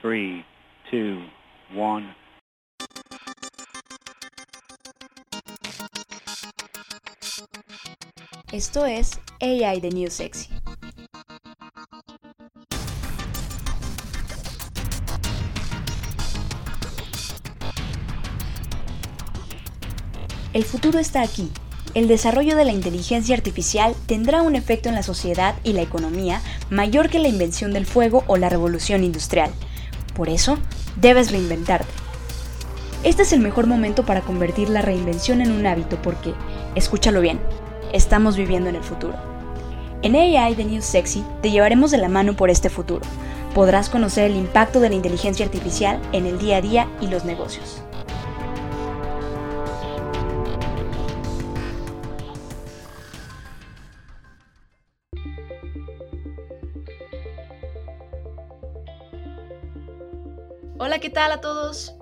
3, 2, 1. Esto es AI de New Sexy. El futuro está aquí. El desarrollo de la inteligencia artificial tendrá un efecto en la sociedad y la economía mayor que la invención del fuego o la revolución industrial. Por eso, debes reinventarte. Este es el mejor momento para convertir la reinvención en un hábito porque, escúchalo bien, estamos viviendo en el futuro. En AI de New Sexy te llevaremos de la mano por este futuro. Podrás conocer el impacto de la inteligencia artificial en el día a día y los negocios. ¿Qué tal a todos?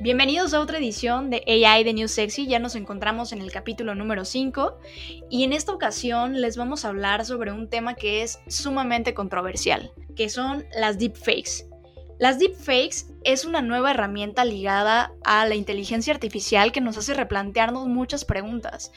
Bienvenidos a otra edición de AI de New Sexy. Ya nos encontramos en el capítulo número 5 y en esta ocasión les vamos a hablar sobre un tema que es sumamente controversial, que son las deepfakes. Las deepfakes es una nueva herramienta ligada a la inteligencia artificial que nos hace replantearnos muchas preguntas.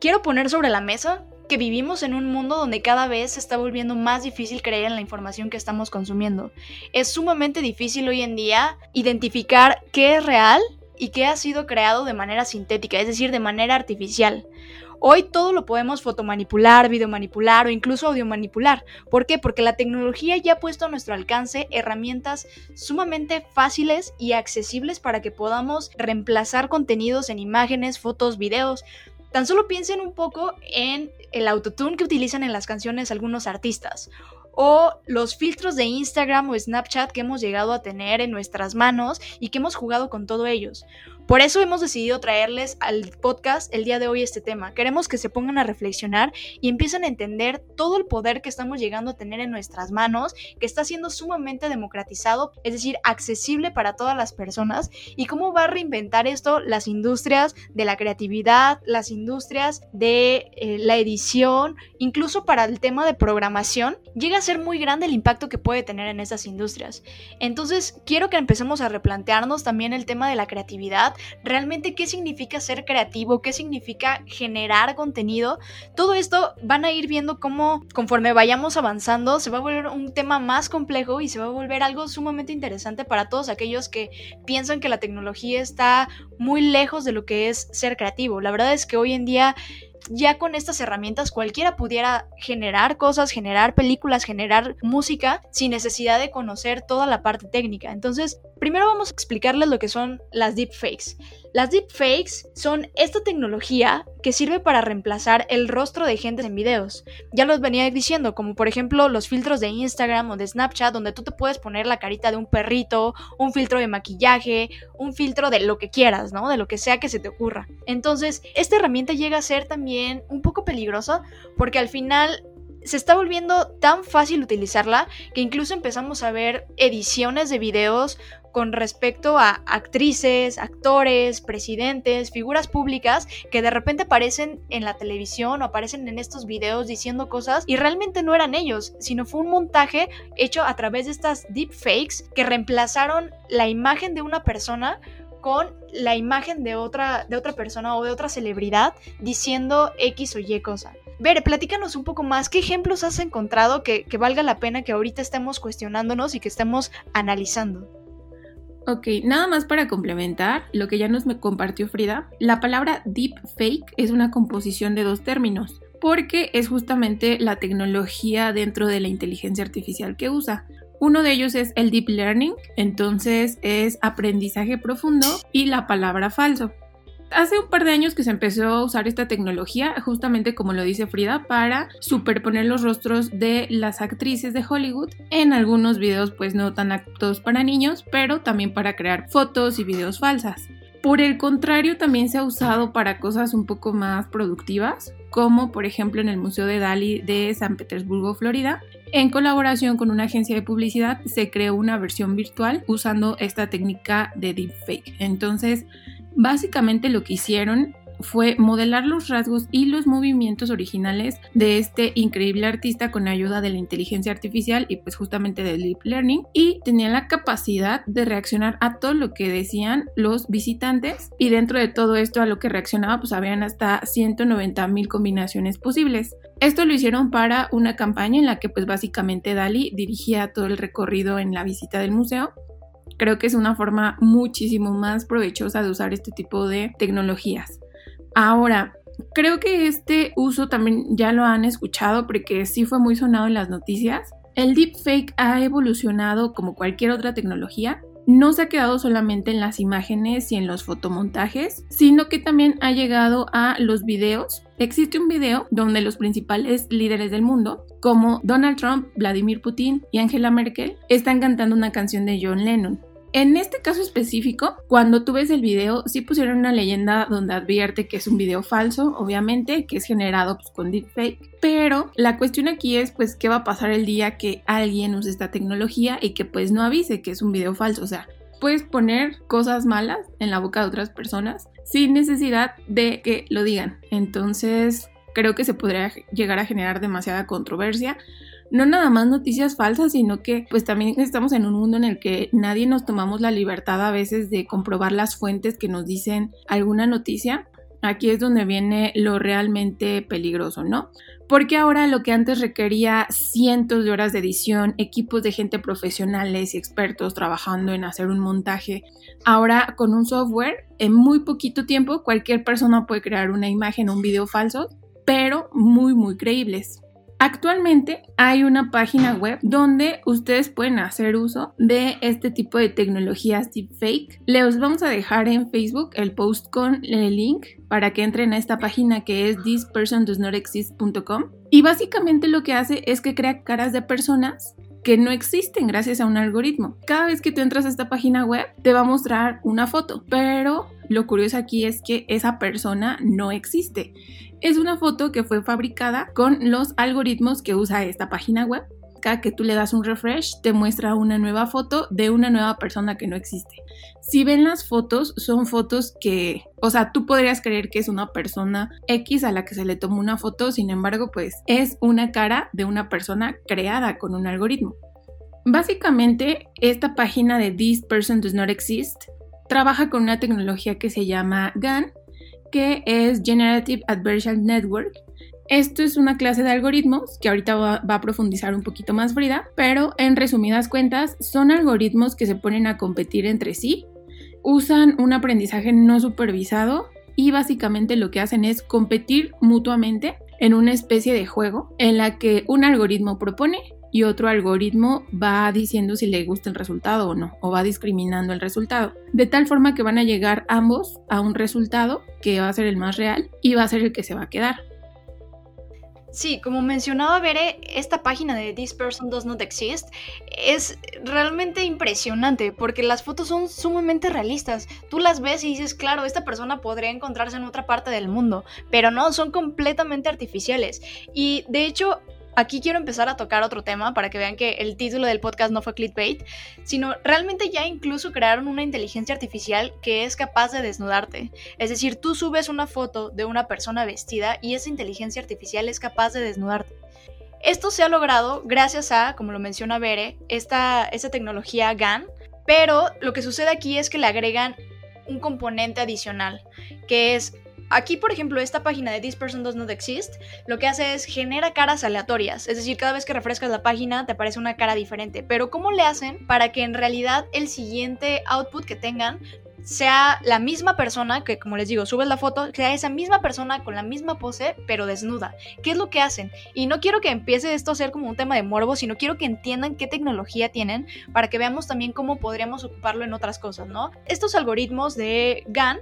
Quiero poner sobre la mesa que vivimos en un mundo donde cada vez se está volviendo más difícil creer en la información que estamos consumiendo. Es sumamente difícil hoy en día identificar qué es real y qué ha sido creado de manera sintética, es decir, de manera artificial. Hoy todo lo podemos fotomanipular, videomanipular o incluso audiomanipular. ¿Por qué? Porque la tecnología ya ha puesto a nuestro alcance herramientas sumamente fáciles y accesibles para que podamos reemplazar contenidos en imágenes, fotos, videos, Tan solo piensen un poco en el autotune que utilizan en las canciones algunos artistas o los filtros de Instagram o Snapchat que hemos llegado a tener en nuestras manos y que hemos jugado con todo ellos. Por eso hemos decidido traerles al podcast el día de hoy este tema. Queremos que se pongan a reflexionar y empiecen a entender todo el poder que estamos llegando a tener en nuestras manos, que está siendo sumamente democratizado, es decir, accesible para todas las personas, y cómo va a reinventar esto las industrias de la creatividad, las industrias de eh, la edición, incluso para el tema de programación, llega a ser muy grande el impacto que puede tener en esas industrias. Entonces, quiero que empecemos a replantearnos también el tema de la creatividad realmente qué significa ser creativo, qué significa generar contenido. Todo esto van a ir viendo cómo conforme vayamos avanzando se va a volver un tema más complejo y se va a volver algo sumamente interesante para todos aquellos que piensan que la tecnología está muy lejos de lo que es ser creativo. La verdad es que hoy en día ya con estas herramientas cualquiera pudiera generar cosas, generar películas, generar música sin necesidad de conocer toda la parte técnica. Entonces, primero vamos a explicarles lo que son las deepfakes. Las deepfakes son esta tecnología que sirve para reemplazar el rostro de gente en videos. Ya los venía diciendo, como por ejemplo los filtros de Instagram o de Snapchat, donde tú te puedes poner la carita de un perrito, un filtro de maquillaje, un filtro de lo que quieras, ¿no? De lo que sea que se te ocurra. Entonces, esta herramienta llega a ser también un poco peligrosa porque al final se está volviendo tan fácil utilizarla que incluso empezamos a ver ediciones de videos con respecto a actrices, actores, presidentes, figuras públicas que de repente aparecen en la televisión o aparecen en estos videos diciendo cosas y realmente no eran ellos, sino fue un montaje hecho a través de estas deepfakes que reemplazaron la imagen de una persona con la imagen de otra, de otra persona o de otra celebridad diciendo X o Y cosa. Ver, platícanos un poco más, ¿qué ejemplos has encontrado que, que valga la pena que ahorita estemos cuestionándonos y que estemos analizando? Ok, nada más para complementar lo que ya nos me compartió Frida, la palabra deep fake es una composición de dos términos, porque es justamente la tecnología dentro de la inteligencia artificial que usa. Uno de ellos es el deep learning, entonces es aprendizaje profundo y la palabra falso hace un par de años que se empezó a usar esta tecnología, justamente como lo dice Frida, para superponer los rostros de las actrices de Hollywood en algunos videos pues no tan aptos para niños, pero también para crear fotos y videos falsas. Por el contrario, también se ha usado para cosas un poco más productivas, como por ejemplo en el Museo de Dali de San Petersburgo, Florida. En colaboración con una agencia de publicidad se creó una versión virtual usando esta técnica de deepfake. Entonces, Básicamente lo que hicieron fue modelar los rasgos y los movimientos originales de este increíble artista con ayuda de la inteligencia artificial y pues justamente del deep learning y tenía la capacidad de reaccionar a todo lo que decían los visitantes y dentro de todo esto a lo que reaccionaba pues habían hasta 190 mil combinaciones posibles. Esto lo hicieron para una campaña en la que pues básicamente Dali dirigía todo el recorrido en la visita del museo creo que es una forma muchísimo más provechosa de usar este tipo de tecnologías. Ahora, creo que este uso también ya lo han escuchado porque sí fue muy sonado en las noticias. El deepfake ha evolucionado como cualquier otra tecnología. No se ha quedado solamente en las imágenes y en los fotomontajes, sino que también ha llegado a los videos. Existe un video donde los principales líderes del mundo, como Donald Trump, Vladimir Putin y Angela Merkel, están cantando una canción de John Lennon. En este caso específico, cuando tú ves el video, sí pusieron una leyenda donde advierte que es un video falso, obviamente, que es generado pues, con deepfake. Pero la cuestión aquí es, pues, qué va a pasar el día que alguien use esta tecnología y que pues no avise que es un video falso. O sea, puedes poner cosas malas en la boca de otras personas sin necesidad de que lo digan. Entonces, creo que se podría llegar a generar demasiada controversia no nada más noticias falsas, sino que pues también estamos en un mundo en el que nadie nos tomamos la libertad a veces de comprobar las fuentes que nos dicen alguna noticia. Aquí es donde viene lo realmente peligroso, ¿no? Porque ahora lo que antes requería cientos de horas de edición, equipos de gente profesionales y expertos trabajando en hacer un montaje, ahora con un software, en muy poquito tiempo cualquier persona puede crear una imagen o un video falso, pero muy, muy creíbles. Actualmente hay una página web donde ustedes pueden hacer uso de este tipo de tecnologías deepfake. Les vamos a dejar en Facebook el post con el link para que entren a esta página que es thispersondoesnotexist.com y básicamente lo que hace es que crea caras de personas que no existen gracias a un algoritmo. Cada vez que tú entras a esta página web te va a mostrar una foto, pero lo curioso aquí es que esa persona no existe es una foto que fue fabricada con los algoritmos que usa esta página web. Que tú le das un refresh, te muestra una nueva foto de una nueva persona que no existe. Si ven las fotos, son fotos que, o sea, tú podrías creer que es una persona X a la que se le tomó una foto, sin embargo, pues es una cara de una persona creada con un algoritmo. Básicamente, esta página de This Person Does Not Exist trabaja con una tecnología que se llama GAN, que es Generative Adversarial Network. Esto es una clase de algoritmos que ahorita va, a profundizar un poquito más Frida, pero en resumidas cuentas son algoritmos que se ponen a competir entre sí, usan un aprendizaje no supervisado y básicamente lo que hacen es competir mutuamente en una especie de juego en la que un algoritmo propone y otro algoritmo va diciendo si le gusta el resultado o no, o va discriminando el resultado. De tal forma que van a llegar ambos a un resultado que va a ser el más real y va a ser el que se va a quedar. Sí, como mencionaba Bere, esta página de This Person Does Not Exist es realmente impresionante porque las fotos son sumamente realistas. Tú las ves y dices, claro, esta persona podría encontrarse en otra parte del mundo, pero no, son completamente artificiales. Y de hecho, aquí quiero empezar a tocar otro tema para que vean que el título del podcast no fue clickbait, sino realmente ya incluso crearon una inteligencia artificial que es capaz de desnudarte. Es decir, tú subes una foto de una persona vestida y esa inteligencia artificial es capaz de desnudarte. Esto se ha logrado gracias a, como lo menciona Bere, esta, esta tecnología GAN, pero lo que sucede aquí es que le agregan un componente adicional, que es Aquí, por ejemplo, esta página de This Person Does Not Exist, lo que hace es genera caras aleatorias. Es decir, cada vez que refrescas la página te aparece una cara diferente. Pero ¿cómo le hacen para que en realidad el siguiente output que tengan sea la misma persona, que como les digo, subes la foto, sea esa misma persona con la misma pose, pero desnuda. ¿Qué es lo que hacen? Y no quiero que empiece esto a ser como un tema de morbo, sino quiero que entiendan qué tecnología tienen para que veamos también cómo podríamos ocuparlo en otras cosas, ¿no? Estos algoritmos de GAN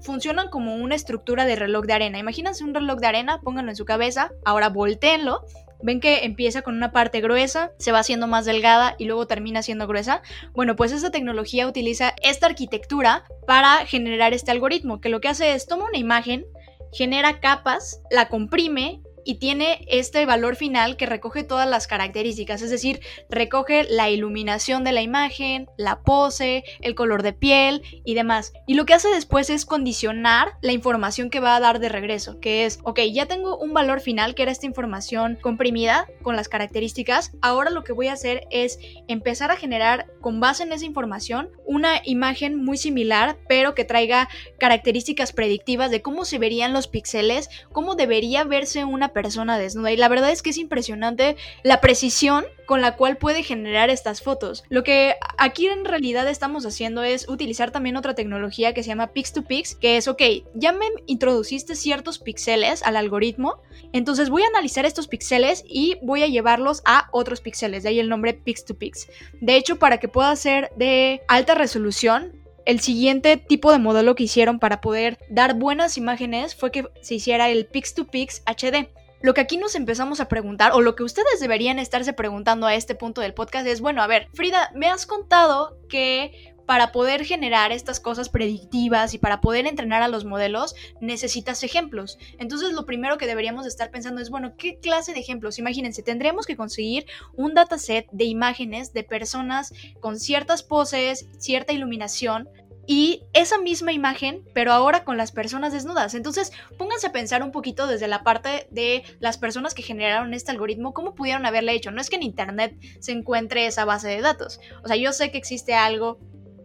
funcionan como una estructura de reloj de arena. Imagínense un reloj de arena, pónganlo en su cabeza, ahora volteenlo. Ven que empieza con una parte gruesa, se va haciendo más delgada y luego termina siendo gruesa. Bueno, pues esta tecnología utiliza esta arquitectura para generar este algoritmo, que lo que hace es toma una imagen, genera capas, la comprime y tiene este valor final que recoge todas las características, es decir, recoge la iluminación de la imagen, la pose, el color de piel y demás. Y lo que hace después es condicionar la información que va a dar de regreso, que es, ok, ya tengo un valor final que era esta información comprimida con las características, ahora lo que voy a hacer es empezar a generar con base en esa información una imagen muy similar, pero que traiga características predictivas de cómo se verían los píxeles, cómo debería verse una persona desnuda. Y la verdad es que es impresionante la precisión con la cual puede generar estas fotos. Lo que aquí en realidad estamos haciendo es utilizar también otra tecnología que se llama Pix to Pix, que es, ok, ya me introduciste ciertos píxeles al algoritmo, entonces voy a analizar estos píxeles y voy a llevarlos a otros píxeles, de ahí el nombre Pix to Pix. De hecho, para que pueda ser de alta resolución, el siguiente tipo de modelo que hicieron para poder dar buenas imágenes fue que se hiciera el Pix to Pix HD. Lo que aquí nos empezamos a preguntar, o lo que ustedes deberían estarse preguntando a este punto del podcast es, bueno, a ver, Frida, me has contado que para poder generar estas cosas predictivas y para poder entrenar a los modelos, necesitas ejemplos. Entonces, lo primero que deberíamos estar pensando es, bueno, ¿qué clase de ejemplos? Imagínense, tendríamos que conseguir un dataset de imágenes de personas con ciertas poses, cierta iluminación, y esa misma imagen, pero ahora con las personas desnudas. Entonces, pónganse a pensar un poquito desde la parte de las personas que generaron este algoritmo, cómo pudieron haberle hecho. No es que en Internet se encuentre esa base de datos. O sea, yo sé que existe algo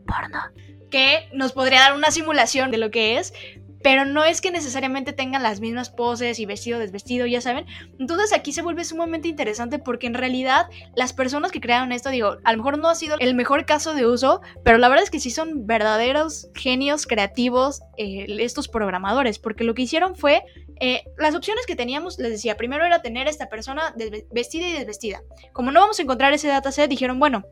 porno que nos podría dar una simulación de lo que es, pero no es que necesariamente tengan las mismas poses y vestido desvestido, ya saben. Entonces aquí se vuelve sumamente interesante porque en realidad las personas que crearon esto, digo, a lo mejor no ha sido el mejor caso de uso, pero la verdad es que sí son verdaderos genios creativos eh, estos programadores, porque lo que hicieron fue, eh, las opciones que teníamos, les decía, primero era tener esta persona vestida y desvestida. Como no vamos a encontrar ese dataset, dijeron, bueno,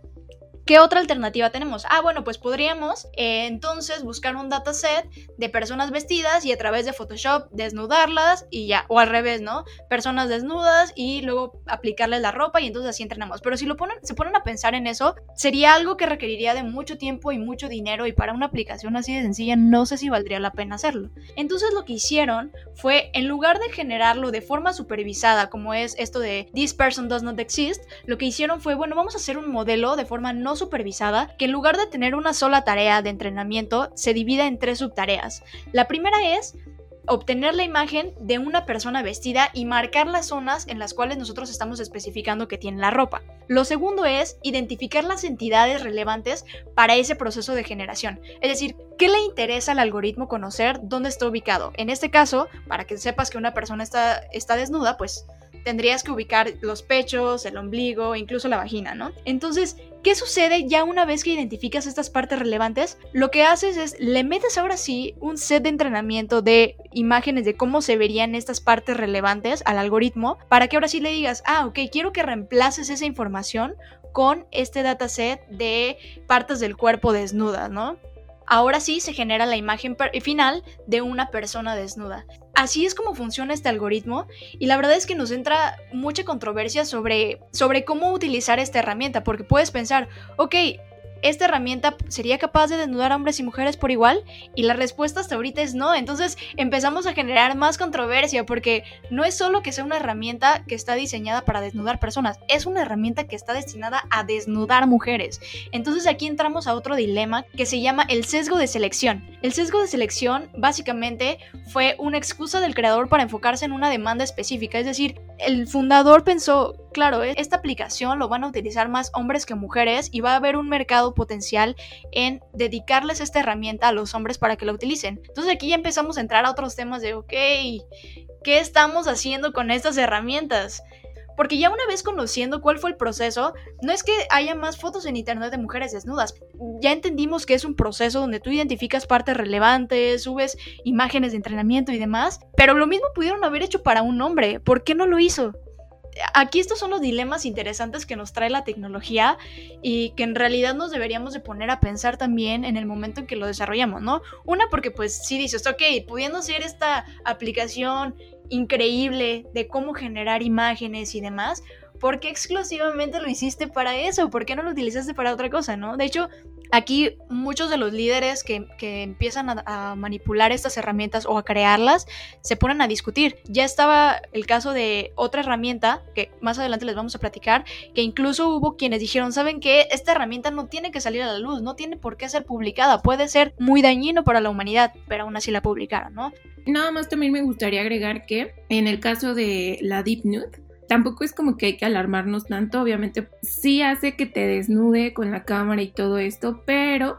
¿Qué otra alternativa tenemos? Ah, bueno, pues podríamos eh, entonces buscar un dataset de personas vestidas y a través de Photoshop desnudarlas y ya, o al revés, ¿no? Personas desnudas y luego aplicarles la ropa y entonces así entrenamos. Pero si lo ponen, se ponen a pensar en eso, sería algo que requeriría de mucho tiempo y mucho dinero y para una aplicación así de sencilla no sé si valdría la pena hacerlo. Entonces lo que hicieron fue, en lugar de generarlo de forma supervisada, como es esto de This person does not exist, lo que hicieron fue, bueno, vamos a hacer un modelo de forma no supervisada que en lugar de tener una sola tarea de entrenamiento se divide en tres subtareas. La primera es obtener la imagen de una persona vestida y marcar las zonas en las cuales nosotros estamos especificando que tiene la ropa. Lo segundo es identificar las entidades relevantes para ese proceso de generación. Es decir, ¿qué le interesa al algoritmo conocer dónde está ubicado? En este caso, para que sepas que una persona está, está desnuda, pues tendrías que ubicar los pechos, el ombligo, incluso la vagina, ¿no? Entonces, ¿qué sucede ya una vez que identificas estas partes relevantes? Lo que haces es, le metes ahora sí un set de entrenamiento de imágenes de cómo se verían estas partes relevantes al algoritmo para que ahora sí le digas, ah, ok, quiero que reemplaces esa información con este dataset de partes del cuerpo desnudas, ¿no? Ahora sí se genera la imagen final de una persona desnuda. Así es como funciona este algoritmo y la verdad es que nos entra mucha controversia sobre, sobre cómo utilizar esta herramienta, porque puedes pensar, ok, ¿esta herramienta sería capaz de desnudar a hombres y mujeres por igual? Y la respuesta hasta ahorita es no. Entonces empezamos a generar más controversia porque no es solo que sea una herramienta que está diseñada para desnudar personas, es una herramienta que está destinada a desnudar mujeres. Entonces aquí entramos a otro dilema que se llama el sesgo de selección. El sesgo de selección básicamente fue una excusa del creador para enfocarse en una demanda específica, es decir, el fundador pensó, claro, esta aplicación lo van a utilizar más hombres que mujeres y va a haber un mercado potencial en dedicarles esta herramienta a los hombres para que la utilicen. Entonces aquí ya empezamos a entrar a otros temas de, ok, ¿qué estamos haciendo con estas herramientas? Porque ya una vez conociendo cuál fue el proceso, no es que haya más fotos en internet de mujeres desnudas. Ya entendimos que es un proceso donde tú identificas partes relevantes, subes imágenes de entrenamiento y demás. Pero lo mismo pudieron haber hecho para un hombre. ¿Por qué no lo hizo? Aquí estos son los dilemas interesantes que nos trae la tecnología y que en realidad nos deberíamos de poner a pensar también en el momento en que lo desarrollamos, ¿no? Una porque pues si dices, ok, pudiendo ser esta aplicación increíble de cómo generar imágenes y demás, ¿por qué exclusivamente lo hiciste para eso? ¿Por qué no lo utilizaste para otra cosa, no? De hecho, Aquí muchos de los líderes que, empiezan a, manipular estas herramientas o a crearlas se ponen a discutir. Ya estaba el caso de otra herramienta que más adelante les vamos a platicar, que incluso hubo quienes dijeron, ¿saben qué? Esta herramienta no tiene que salir a la luz, no tiene por qué ser publicada, puede ser muy dañino para la humanidad, pero aún así la publicaron, ¿no? Nada más también me gustaría agregar que en el caso de la Deep Nude, tampoco es como que hay que alarmarnos tanto, obviamente sí hace que te desnude con la cámara y todo esto, pero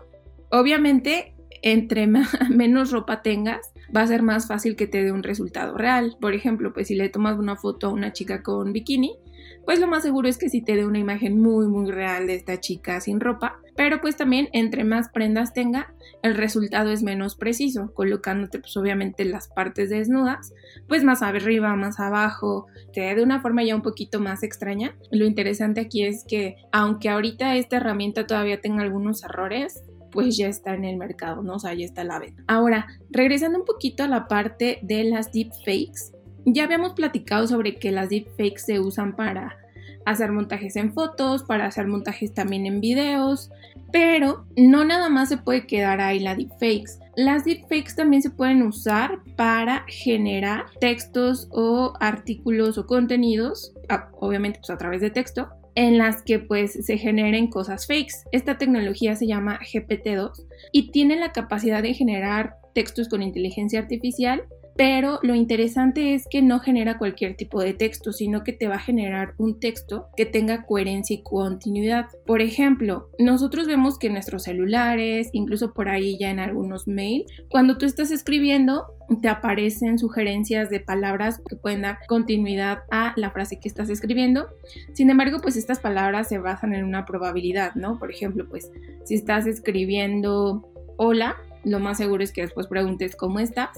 obviamente entre menos ropa tengas, va a ser más fácil que te dé un resultado real. Por ejemplo, pues si le tomas una foto a una chica con bikini, pues lo más seguro es que sí te dé una imagen muy muy real de esta chica sin ropa, pero pues también entre más prendas tenga, el resultado es menos preciso, colocándote pues obviamente las partes desnudas, pues más arriba, más abajo, te de una forma ya un poquito más extraña. Lo interesante aquí es que aunque ahorita esta herramienta todavía tenga algunos errores, pues ya está en el mercado, ¿no? O sea, ya está la venta. Ahora, regresando un poquito a la parte de las deepfakes, ya habíamos platicado sobre que las deepfakes se usan para hacer montajes en fotos, para hacer montajes también en videos, pero no nada más se puede quedar ahí la deepfakes. Las deepfakes también se pueden usar para generar textos o artículos o contenidos, obviamente pues a través de texto, en las que pues se generen cosas fakes. Esta tecnología se llama GPT-2 y tiene la capacidad de generar textos con inteligencia artificial pero lo interesante es que no genera cualquier tipo de texto, sino que te va a generar un texto que tenga coherencia y continuidad. Por ejemplo, nosotros vemos que en nuestros celulares, incluso por ahí ya en algunos mails, cuando tú estás escribiendo, te aparecen sugerencias de palabras que pueden dar continuidad a la frase que estás escribiendo. Sin embargo, pues estas palabras se basan en una probabilidad, ¿no? Por ejemplo, pues si estás escribiendo hola, lo más seguro es que después preguntes cómo estás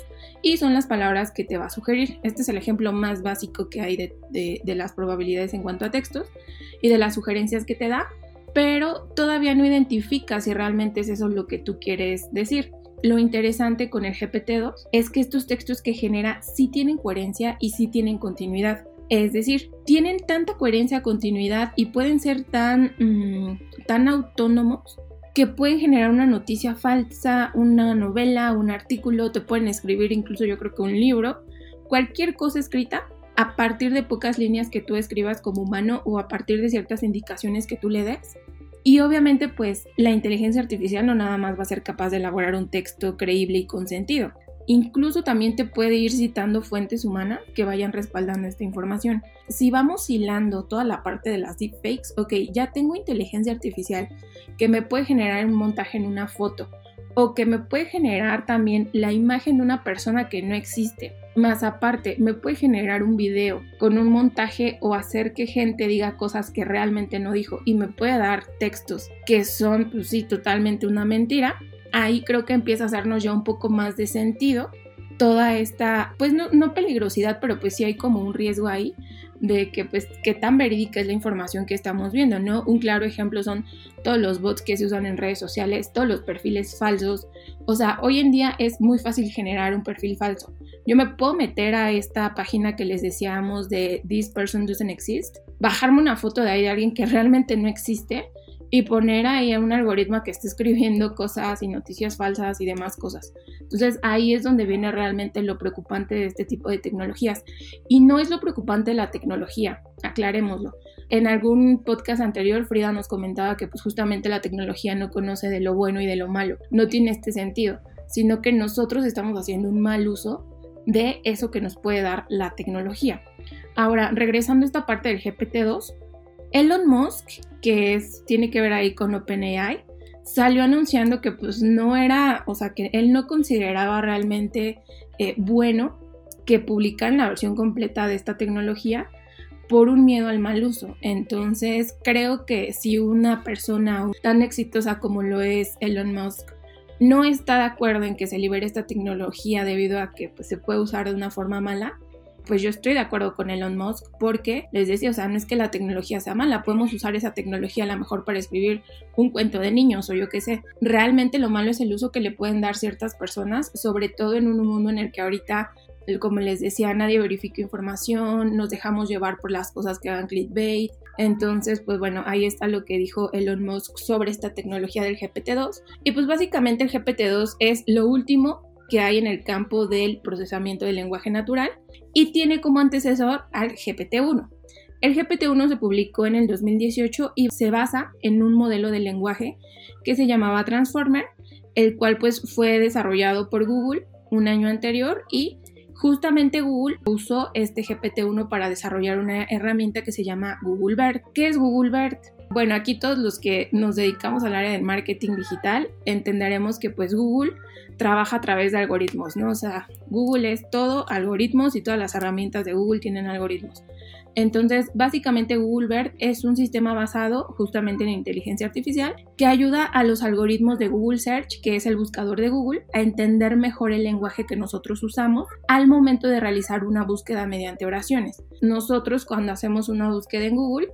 y son las palabras que te va a sugerir. Este es el ejemplo más básico que hay de, las probabilidades en cuanto a textos y de las sugerencias que te da, pero todavía no identifica si realmente es eso lo que tú quieres decir. Lo interesante con el GPT-2 es que estos textos que genera sí tienen coherencia y sí tienen continuidad. Es decir, tienen tanta coherencia, continuidad y pueden ser tan, mm, tan autónomos que pueden generar una noticia falsa, una novela, un artículo, te pueden escribir incluso yo creo que un libro, cualquier cosa escrita a partir de pocas líneas que tú escribas como humano o a partir de ciertas indicaciones que tú le des. Y obviamente pues la inteligencia artificial no nada más va a ser capaz de elaborar un texto creíble y con sentido, Incluso también te puede ir citando fuentes humanas que vayan respaldando esta información. Si vamos hilando toda la parte de las deepfakes, ok, ya tengo inteligencia artificial que me puede generar un montaje en una foto o que me puede generar también la imagen de una persona que no existe. Más aparte, me puede generar un video con un montaje o hacer que gente diga cosas que realmente no dijo y me puede dar textos que son, pues sí, totalmente una mentira ahí creo que empieza a hacernos ya un poco más de sentido toda esta, pues no, no, peligrosidad, pero pues sí hay como un riesgo ahí de que pues qué tan verídica es la información que estamos viendo, ¿no? Un claro ejemplo son todos los bots que se usan en redes sociales, todos los perfiles falsos, o sea, hoy en día es muy fácil generar un perfil falso. Yo me puedo meter a esta página que les decíamos de This Person Doesn't Exist, bajarme una foto de ahí de alguien que realmente no existe y poner ahí a un algoritmo que esté escribiendo cosas y noticias falsas y demás cosas. Entonces ahí es donde viene realmente lo preocupante de este tipo de tecnologías. Y no es lo preocupante la tecnología, aclarémoslo. En algún podcast anterior Frida nos comentaba que pues justamente la tecnología no conoce de lo bueno y de lo malo. No tiene este sentido, sino que nosotros estamos haciendo un mal uso de eso que nos puede dar la tecnología. Ahora, regresando a esta parte del GPT-2, Elon Musk, que tiene que ver ahí con OpenAI, salió anunciando que pues no era, o sea, que él no consideraba realmente eh, bueno que publicaran la versión completa de esta tecnología por un miedo al mal uso. Entonces creo que si una persona tan exitosa como lo es Elon Musk no está de acuerdo en que se libere esta tecnología debido a que pues, se puede usar de una forma mala, pues yo estoy de acuerdo con Elon Musk porque les decía, o sea, no es que la tecnología sea mala, podemos usar esa tecnología a lo mejor para escribir un cuento de niños o yo qué sé. Realmente lo malo es el uso que le pueden dar ciertas personas, sobre todo en un mundo en el que ahorita como les decía, nadie verifica información, nos dejamos llevar por las cosas que hagan clickbait. Entonces, pues bueno, ahí está lo que dijo Elon Musk sobre esta tecnología del GPT-2. Y pues básicamente el GPT-2 es lo último que hay en el campo del procesamiento del lenguaje natural y tiene como antecesor al GPT-1. El GPT-1 se publicó en el 2018 y se basa en un modelo de lenguaje que se llamaba Transformer, el cual pues fue desarrollado por Google un año anterior y justamente Google usó este GPT-1 para desarrollar una herramienta que se llama Google BERT. ¿Qué es Google BERT? Bueno, aquí todos los que nos dedicamos al área del marketing digital entenderemos que pues Google trabaja a través de algoritmos, ¿no? O sea, Google es todo algoritmos y todas las herramientas de Google tienen algoritmos. Entonces, básicamente Google BERT es un sistema basado justamente en inteligencia artificial que ayuda a los algoritmos de Google Search, que es el buscador de Google, a entender mejor el lenguaje que nosotros usamos al momento de realizar una búsqueda mediante oraciones. Nosotros cuando hacemos una búsqueda en Google,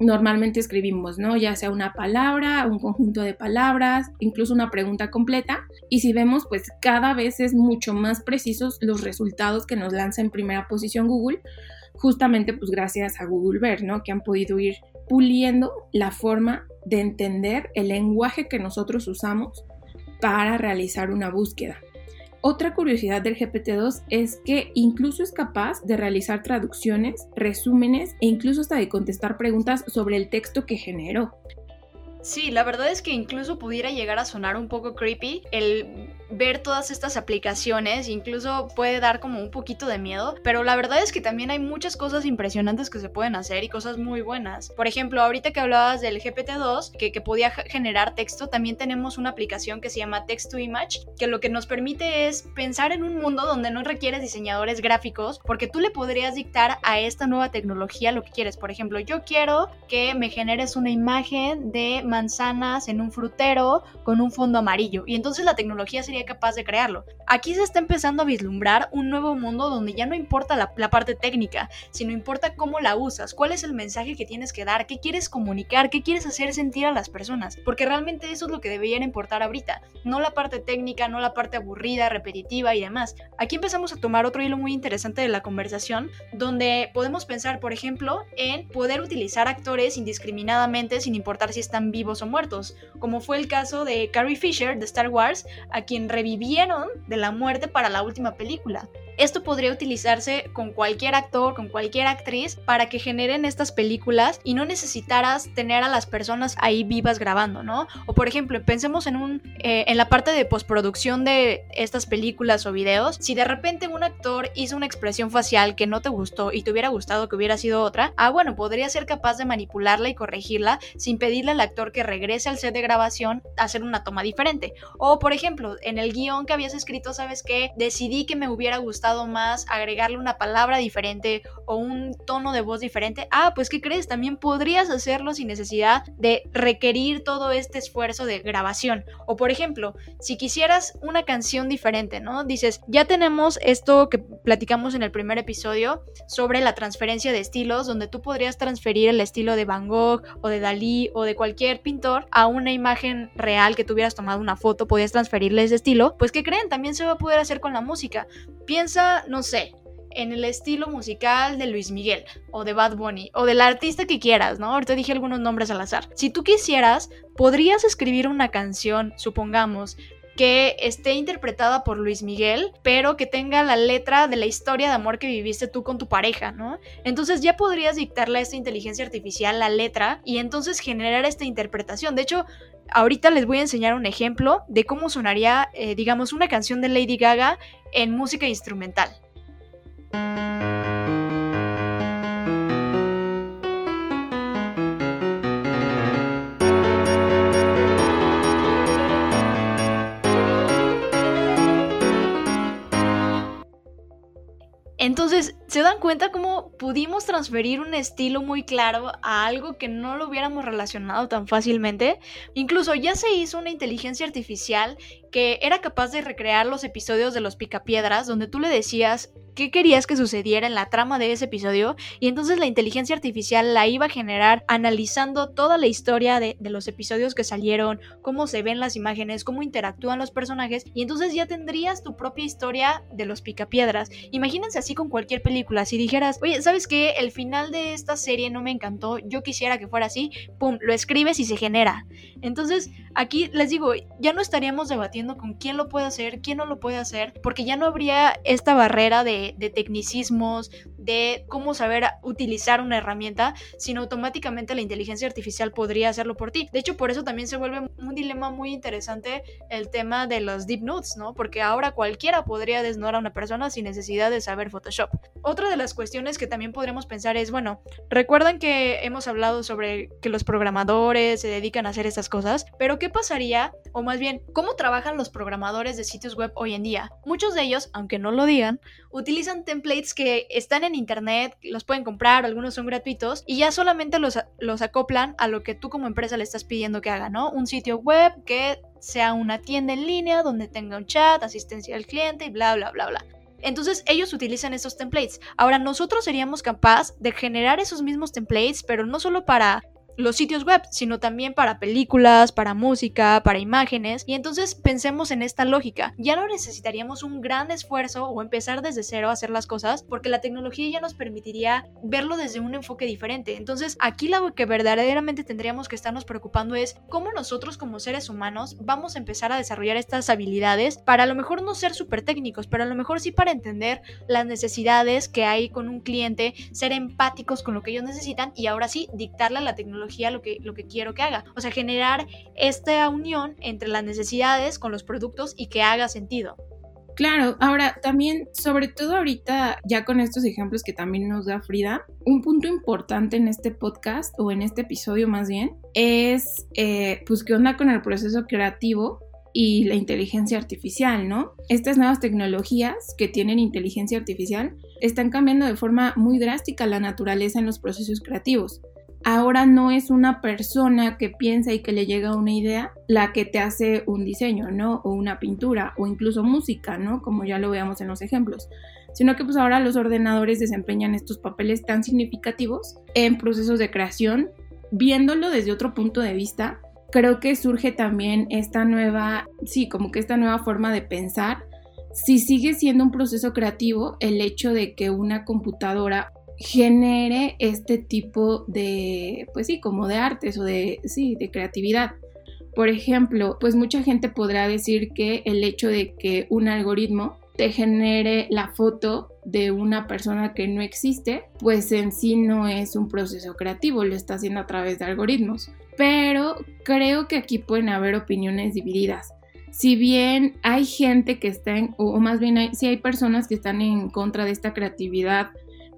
normalmente escribimos, ¿no? Ya sea una palabra, un conjunto de palabras, incluso una pregunta completa. Y si vemos, pues cada vez es mucho más precisos los resultados que nos lanza en primera posición Google, justamente pues gracias a Google Ver, ¿no? Que han podido ir puliendo la forma de entender el lenguaje que nosotros usamos para realizar una búsqueda. Otra curiosidad del GPT-2 es que incluso es capaz de realizar traducciones, resúmenes e incluso hasta de contestar preguntas sobre el texto que generó. Sí, la verdad es que incluso pudiera llegar a sonar un poco creepy el ver todas estas aplicaciones, incluso puede dar como un poquito de miedo, pero la verdad es que también hay muchas cosas impresionantes que se pueden hacer y cosas muy buenas. Por ejemplo, ahorita que hablabas del GPT-2, que, que podía generar texto, también tenemos una aplicación que se llama Text to Image, que lo que nos permite es pensar en un mundo donde no requieres diseñadores gráficos, porque tú le podrías dictar a esta nueva tecnología lo que quieres. Por ejemplo, yo quiero que me generes una imagen de manzanas en un frutero con un fondo amarillo. Y entonces la tecnología sería capaz de crearlo. Aquí se está empezando a vislumbrar un nuevo mundo donde ya no importa la, la parte técnica, sino importa cómo la usas, cuál es el mensaje que tienes que dar, qué quieres comunicar, qué quieres hacer sentir a las personas. Porque realmente eso es lo que deberían importar ahorita, no la parte técnica, no la parte aburrida, repetitiva y demás. Aquí empezamos a tomar otro hilo muy interesante de la conversación, donde podemos pensar, por ejemplo, en poder utilizar actores indiscriminadamente sin importar si están vivos o muertos, como fue el caso de Carrie Fisher de Star Wars, a quien revivieron de la muerte para la última película. Esto podría utilizarse con cualquier actor, con cualquier actriz, para que generen estas películas y no necesitaras tener a las personas ahí vivas grabando, ¿no? O por ejemplo, pensemos en un eh, en la parte de postproducción de estas películas o videos, si de repente un actor hizo una expresión facial que no te gustó y te hubiera gustado que hubiera sido otra, ah bueno, podría ser capaz de manipularla y corregirla sin pedirle al actor que regrese al set de grabación a hacer una toma diferente. O por ejemplo, en el guion que habías escrito, ¿sabes qué? Decidí que me hubiera gustado más agregarle una palabra diferente o un tono de voz diferente, ah, pues ¿qué crees? También podrías hacerlo sin necesidad de requerir todo este esfuerzo de grabación. O por ejemplo, si quisieras una canción diferente, ¿no? Dices, ya tenemos esto que platicamos en el primer episodio sobre la transferencia de estilos, donde tú podrías transferir el estilo de Van Gogh o de Dalí o de cualquier pintor a una imagen real que tuvieras tomado una foto, podías transferirle ese estilo, pues ¿qué creen? También se va a poder hacer con la música. Piensa no sé, en el estilo musical de Luis Miguel o de Bad Bunny o del artista que quieras, ¿no? Ahorita dije algunos nombres al azar. Si tú quisieras, podrías escribir una canción, supongamos, que esté interpretada por Luis Miguel, pero que tenga la letra de la historia de amor que viviste tú con tu pareja, ¿no? Entonces ya podrías dictarle a esta inteligencia artificial la letra y entonces generar esta interpretación. De hecho, ahorita les voy a enseñar un ejemplo de cómo sonaría, eh, digamos, una canción de Lady Gaga en música instrumental. Entonces, ¿se dan cuenta cómo pudimos transferir un estilo muy claro a algo que no lo hubiéramos relacionado tan fácilmente? Incluso ya se hizo una inteligencia artificial que era capaz de recrear los episodios de los picapiedras, donde tú le decías qué querías que sucediera en la trama de ese episodio y entonces la inteligencia artificial la iba a generar analizando toda la historia de, los episodios que salieron, cómo se ven las imágenes, cómo interactúan los personajes y entonces ya tendrías tu propia historia de los picapiedras. Imagínense así con cualquier película películas y dijeras, oye, ¿sabes qué? El final de esta serie no me encantó, yo quisiera que fuera así, pum, lo escribes y se genera. Entonces, aquí les digo, ya no estaríamos debatiendo con quién lo puede hacer, quién no lo puede hacer, porque ya no habría esta barrera de tecnicismos, de cómo saber utilizar una herramienta, sino automáticamente la inteligencia artificial podría hacerlo por ti. De hecho, por eso también se vuelve un dilema muy interesante el tema de los deep notes, ¿no? Porque ahora cualquiera podría desnudar a una persona sin necesidad de saber Photoshop. Otra de las cuestiones que también podríamos pensar es, bueno, recuerdan que hemos hablado sobre que los programadores se dedican a hacer estas cosas, pero ¿qué pasaría, o más bien, cómo trabajan los programadores de sitios web hoy en día? Muchos de ellos, aunque no lo digan, utilizan templates que están en internet, los pueden comprar, algunos son gratuitos, y ya solamente los, los acoplan a lo que tú como empresa le estás pidiendo que haga, ¿no? Un sitio web que sea una tienda en línea donde tenga un chat, asistencia al cliente y bla, bla, bla, bla. Entonces ellos utilizan esos templates. Ahora nosotros seríamos capaz de generar esos mismos templates, pero no solo para los sitios web, sino también para películas, para música, para imágenes. Y entonces pensemos en esta lógica. Ya no necesitaríamos un gran esfuerzo o empezar desde cero a hacer las cosas porque la tecnología ya nos permitiría verlo desde un enfoque diferente. Entonces aquí lo que verdaderamente tendríamos que estarnos preocupando es cómo nosotros como seres humanos vamos a empezar a desarrollar estas habilidades para a lo mejor no ser súper técnicos, pero a lo mejor sí para entender las necesidades que hay con un cliente, ser empáticos con lo que ellos necesitan y ahora sí dictarle a la tecnología lo que, lo que quiero que haga. O sea, generar esta unión entre las necesidades con los productos y que haga sentido. Claro, ahora también, sobre todo ahorita, ya con estos ejemplos que también nos da Frida, un punto importante en este podcast o en este episodio más bien es, eh, pues, qué onda con el proceso creativo y la inteligencia artificial, ¿no? Estas nuevas tecnologías que tienen inteligencia artificial están cambiando de forma muy drástica la naturaleza en los procesos creativos ahora no es una persona que piensa y que le llega una idea la que te hace un diseño, ¿no? O una pintura o incluso música, ¿no? Como ya lo veamos en los ejemplos. Sino que pues ahora los ordenadores desempeñan estos papeles tan significativos en procesos de creación. Viéndolo desde otro punto de vista, creo que surge también esta nueva, sí, como que esta nueva forma de pensar si sigue siendo un proceso creativo el hecho de que una computadora genere este tipo de, pues sí, como de artes o de, sí, de creatividad. Por ejemplo, pues mucha gente podrá decir que el hecho de que un algoritmo te genere la foto de una persona que no existe, pues en sí no es un proceso creativo, lo está haciendo a través de algoritmos. Pero creo que aquí pueden haber opiniones divididas. Si bien hay gente que está en, o más bien hay, si hay personas que están en contra de esta creatividad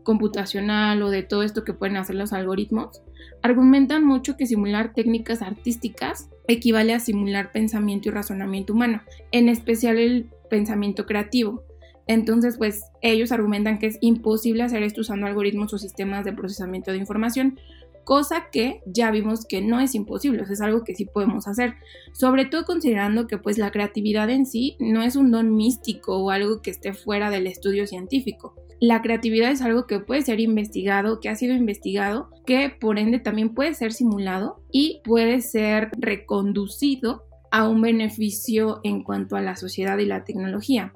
computacional o de todo esto que pueden hacer los algoritmos, argumentan mucho que simular técnicas artísticas equivale a simular pensamiento y razonamiento humano, en especial el pensamiento creativo. Entonces, pues ellos argumentan que es imposible hacer esto usando algoritmos o sistemas de procesamiento de información, cosa que ya vimos que no es imposible, es algo que sí podemos hacer, sobre todo considerando que pues la creatividad en sí no es un don místico o algo que esté fuera del estudio científico. La creatividad es algo que puede ser investigado, que ha sido investigado, que por ende también puede ser simulado y puede ser reconducido a un beneficio en cuanto a la sociedad y la tecnología.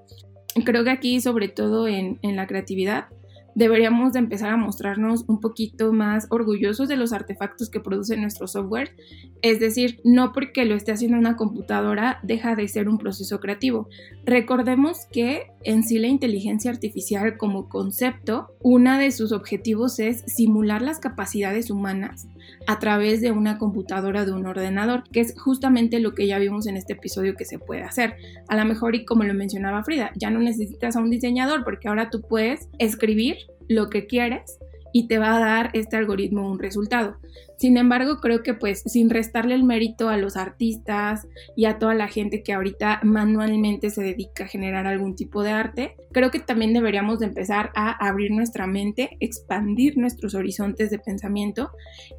Creo que aquí, sobre todo en, en la creatividad, deberíamos de empezar a mostrarnos un poquito más orgullosos de los artefactos que produce nuestro software. Es decir, no porque lo esté haciendo una computadora deja de ser un proceso creativo. Recordemos que en sí la inteligencia artificial como concepto, uno de sus objetivos es simular las capacidades humanas a través de una computadora de un ordenador, que es justamente lo que ya vimos en este episodio que se puede hacer. A lo mejor, y como lo mencionaba Frida, ya no necesitas a un diseñador porque ahora tú puedes escribir lo que quieres y te va a dar este algoritmo un resultado. Sin embargo, creo que pues sin restarle el mérito a los artistas y a toda la gente que ahorita manualmente se dedica a generar algún tipo de arte, creo que también deberíamos de empezar a abrir nuestra mente, expandir nuestros horizontes de pensamiento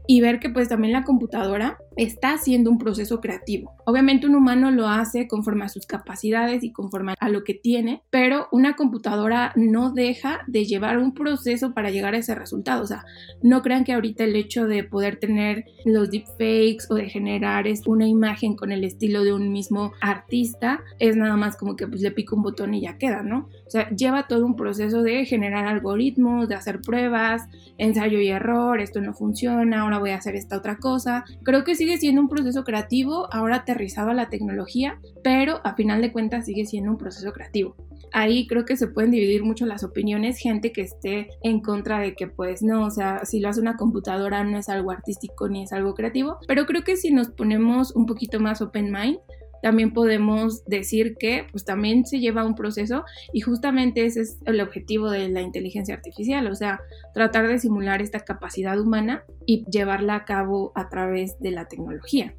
y ver que pues también la computadora está haciendo un proceso creativo. Obviamente un humano lo hace conforme a sus capacidades y conforme a lo que tiene, pero una computadora no deja de llevar un proceso para llegar a ese resultado. O sea, no crean que ahorita el hecho de poder tener tener los deepfakes o de generar una imagen con el estilo de un mismo artista, es nada más como que pues le pico un botón y ya queda, ¿no? O sea, lleva todo un proceso de generar algoritmos, de hacer pruebas, ensayo y error, esto no funciona, ahora voy a hacer esta otra cosa. Creo que sigue siendo un proceso creativo, ahora aterrizado a la tecnología, pero a final de cuentas sigue siendo un proceso creativo ahí creo que se pueden dividir mucho las opiniones, gente que esté en contra de que pues no, o sea, si lo hace una computadora no es algo artístico ni es algo creativo, pero creo que si nos ponemos un poquito más open mind, también podemos decir que pues también se lleva un proceso y justamente ese es el objetivo de la inteligencia artificial, o sea, tratar de simular esta capacidad humana y llevarla a cabo a través de la tecnología.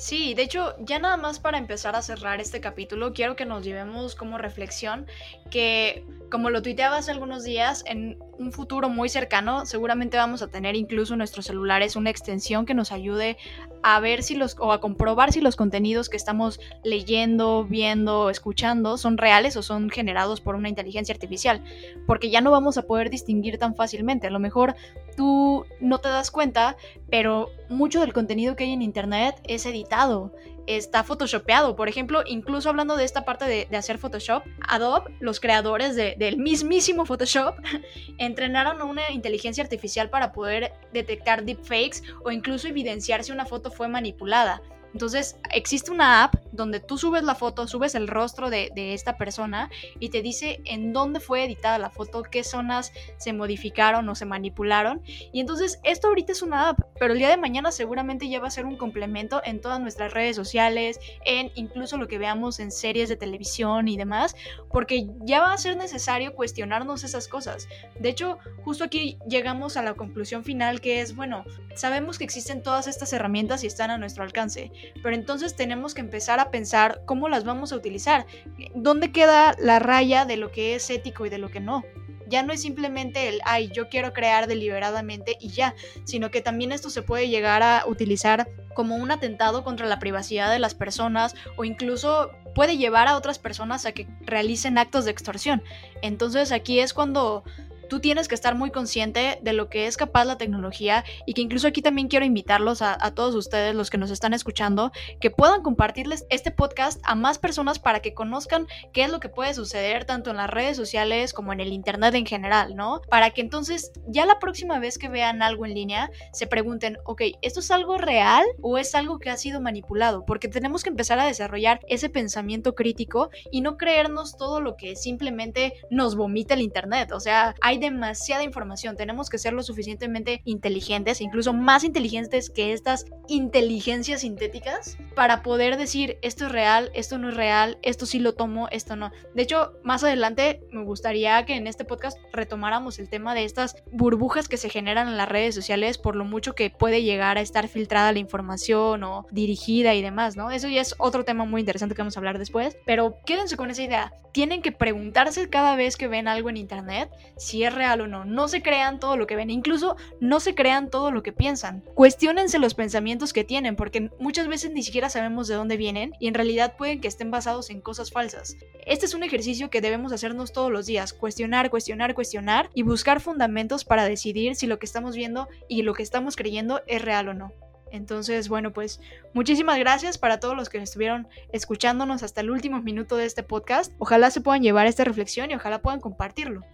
Sí, de hecho, ya nada más para empezar a cerrar este capítulo, quiero que nos llevemos como reflexión que, como lo tuiteaba hace algunos días, en un futuro muy cercano seguramente vamos a tener incluso en nuestros celulares una extensión que nos ayude a ver si los o a comprobar si los contenidos que estamos leyendo, viendo, escuchando son reales o son generados por una inteligencia artificial, porque ya no vamos a poder distinguir tan fácilmente. A lo mejor tú no te das cuenta, pero mucho del contenido que hay en internet es editado, está photoshopeado. Por ejemplo, incluso hablando de esta parte de, hacer Photoshop, Adobe, los creadores del mismísimo Photoshop, entrenaron una inteligencia artificial para poder detectar deepfakes o incluso evidenciar si una foto fue manipulada. Entonces, existe una app donde tú subes la foto, subes el rostro de, esta persona y te dice en dónde fue editada la foto, qué zonas se modificaron o se manipularon. Y entonces, esto ahorita es una app, pero el día de mañana seguramente ya va a ser un complemento en todas nuestras redes sociales, en incluso lo que veamos en series de televisión y demás, porque ya va a ser necesario cuestionarnos esas cosas. De hecho, justo aquí llegamos a la conclusión final que es, bueno, sabemos que existen todas estas herramientas y están a nuestro alcance pero entonces tenemos que empezar a pensar cómo las vamos a utilizar. ¿Dónde queda la raya de lo que es ético y de lo que no? Ya no es simplemente el, ay, yo quiero crear deliberadamente y ya, sino que también esto se puede llegar a utilizar como un atentado contra la privacidad de las personas o incluso puede llevar a otras personas a que realicen actos de extorsión. Entonces aquí es cuando tú tienes que estar muy consciente de lo que es capaz la tecnología y que incluso aquí también quiero invitarlos a, todos ustedes, los que nos están escuchando, que puedan compartirles este podcast a más personas para que conozcan qué es lo que puede suceder tanto en las redes sociales como en el Internet en general, ¿no? Para que entonces ya la próxima vez que vean algo en línea se pregunten, ok, ¿esto es algo real o es algo que ha sido manipulado? Porque tenemos que empezar a desarrollar ese pensamiento crítico y no creernos todo lo que simplemente nos vomita el Internet. O sea, hay demasiada información, tenemos que ser lo suficientemente inteligentes, incluso más inteligentes que estas inteligencias sintéticas, para poder decir esto es real, esto no es real, esto sí lo tomo, esto no. De hecho, más adelante me gustaría que en este podcast retomáramos el tema de estas burbujas que se generan en las redes sociales por lo mucho que puede llegar a estar filtrada la información o dirigida y demás, ¿no? Eso ya es otro tema muy interesante que vamos a hablar después, pero quédense con esa idea. Tienen que preguntarse cada vez que ven algo en internet si es real o no. No se crean todo lo que ven, incluso no se crean todo lo que piensan. Cuestiónense los pensamientos que tienen, porque muchas veces ni siquiera sabemos de dónde vienen y en realidad pueden que estén basados en cosas falsas. Este es un ejercicio que debemos hacernos todos los días, cuestionar, cuestionar, cuestionar y buscar fundamentos para decidir si lo que estamos viendo y lo que estamos creyendo es real o no. Entonces, bueno, pues muchísimas gracias para todos los que estuvieron escuchándonos hasta el último minuto de este podcast. Ojalá se puedan llevar esta reflexión y ojalá puedan compartirlo.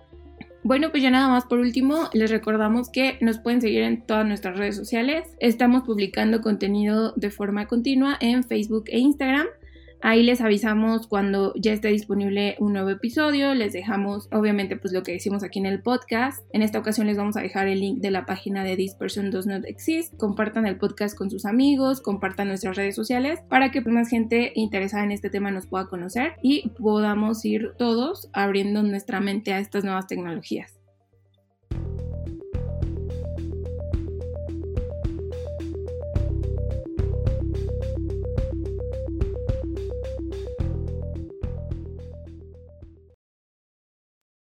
Bueno, pues ya nada más por último, les recordamos que nos pueden seguir en todas nuestras redes sociales. Estamos publicando contenido de forma continua en Facebook e Instagram. Ahí les avisamos cuando ya esté disponible un nuevo episodio, les dejamos obviamente pues lo que decimos aquí en el podcast. En esta ocasión les vamos a dejar el link de la página de This Person Does Not Exist. Compartan el podcast con sus amigos, compartan nuestras redes sociales para que más gente interesada en este tema nos pueda conocer y podamos ir todos abriendo nuestra mente a estas nuevas tecnologías.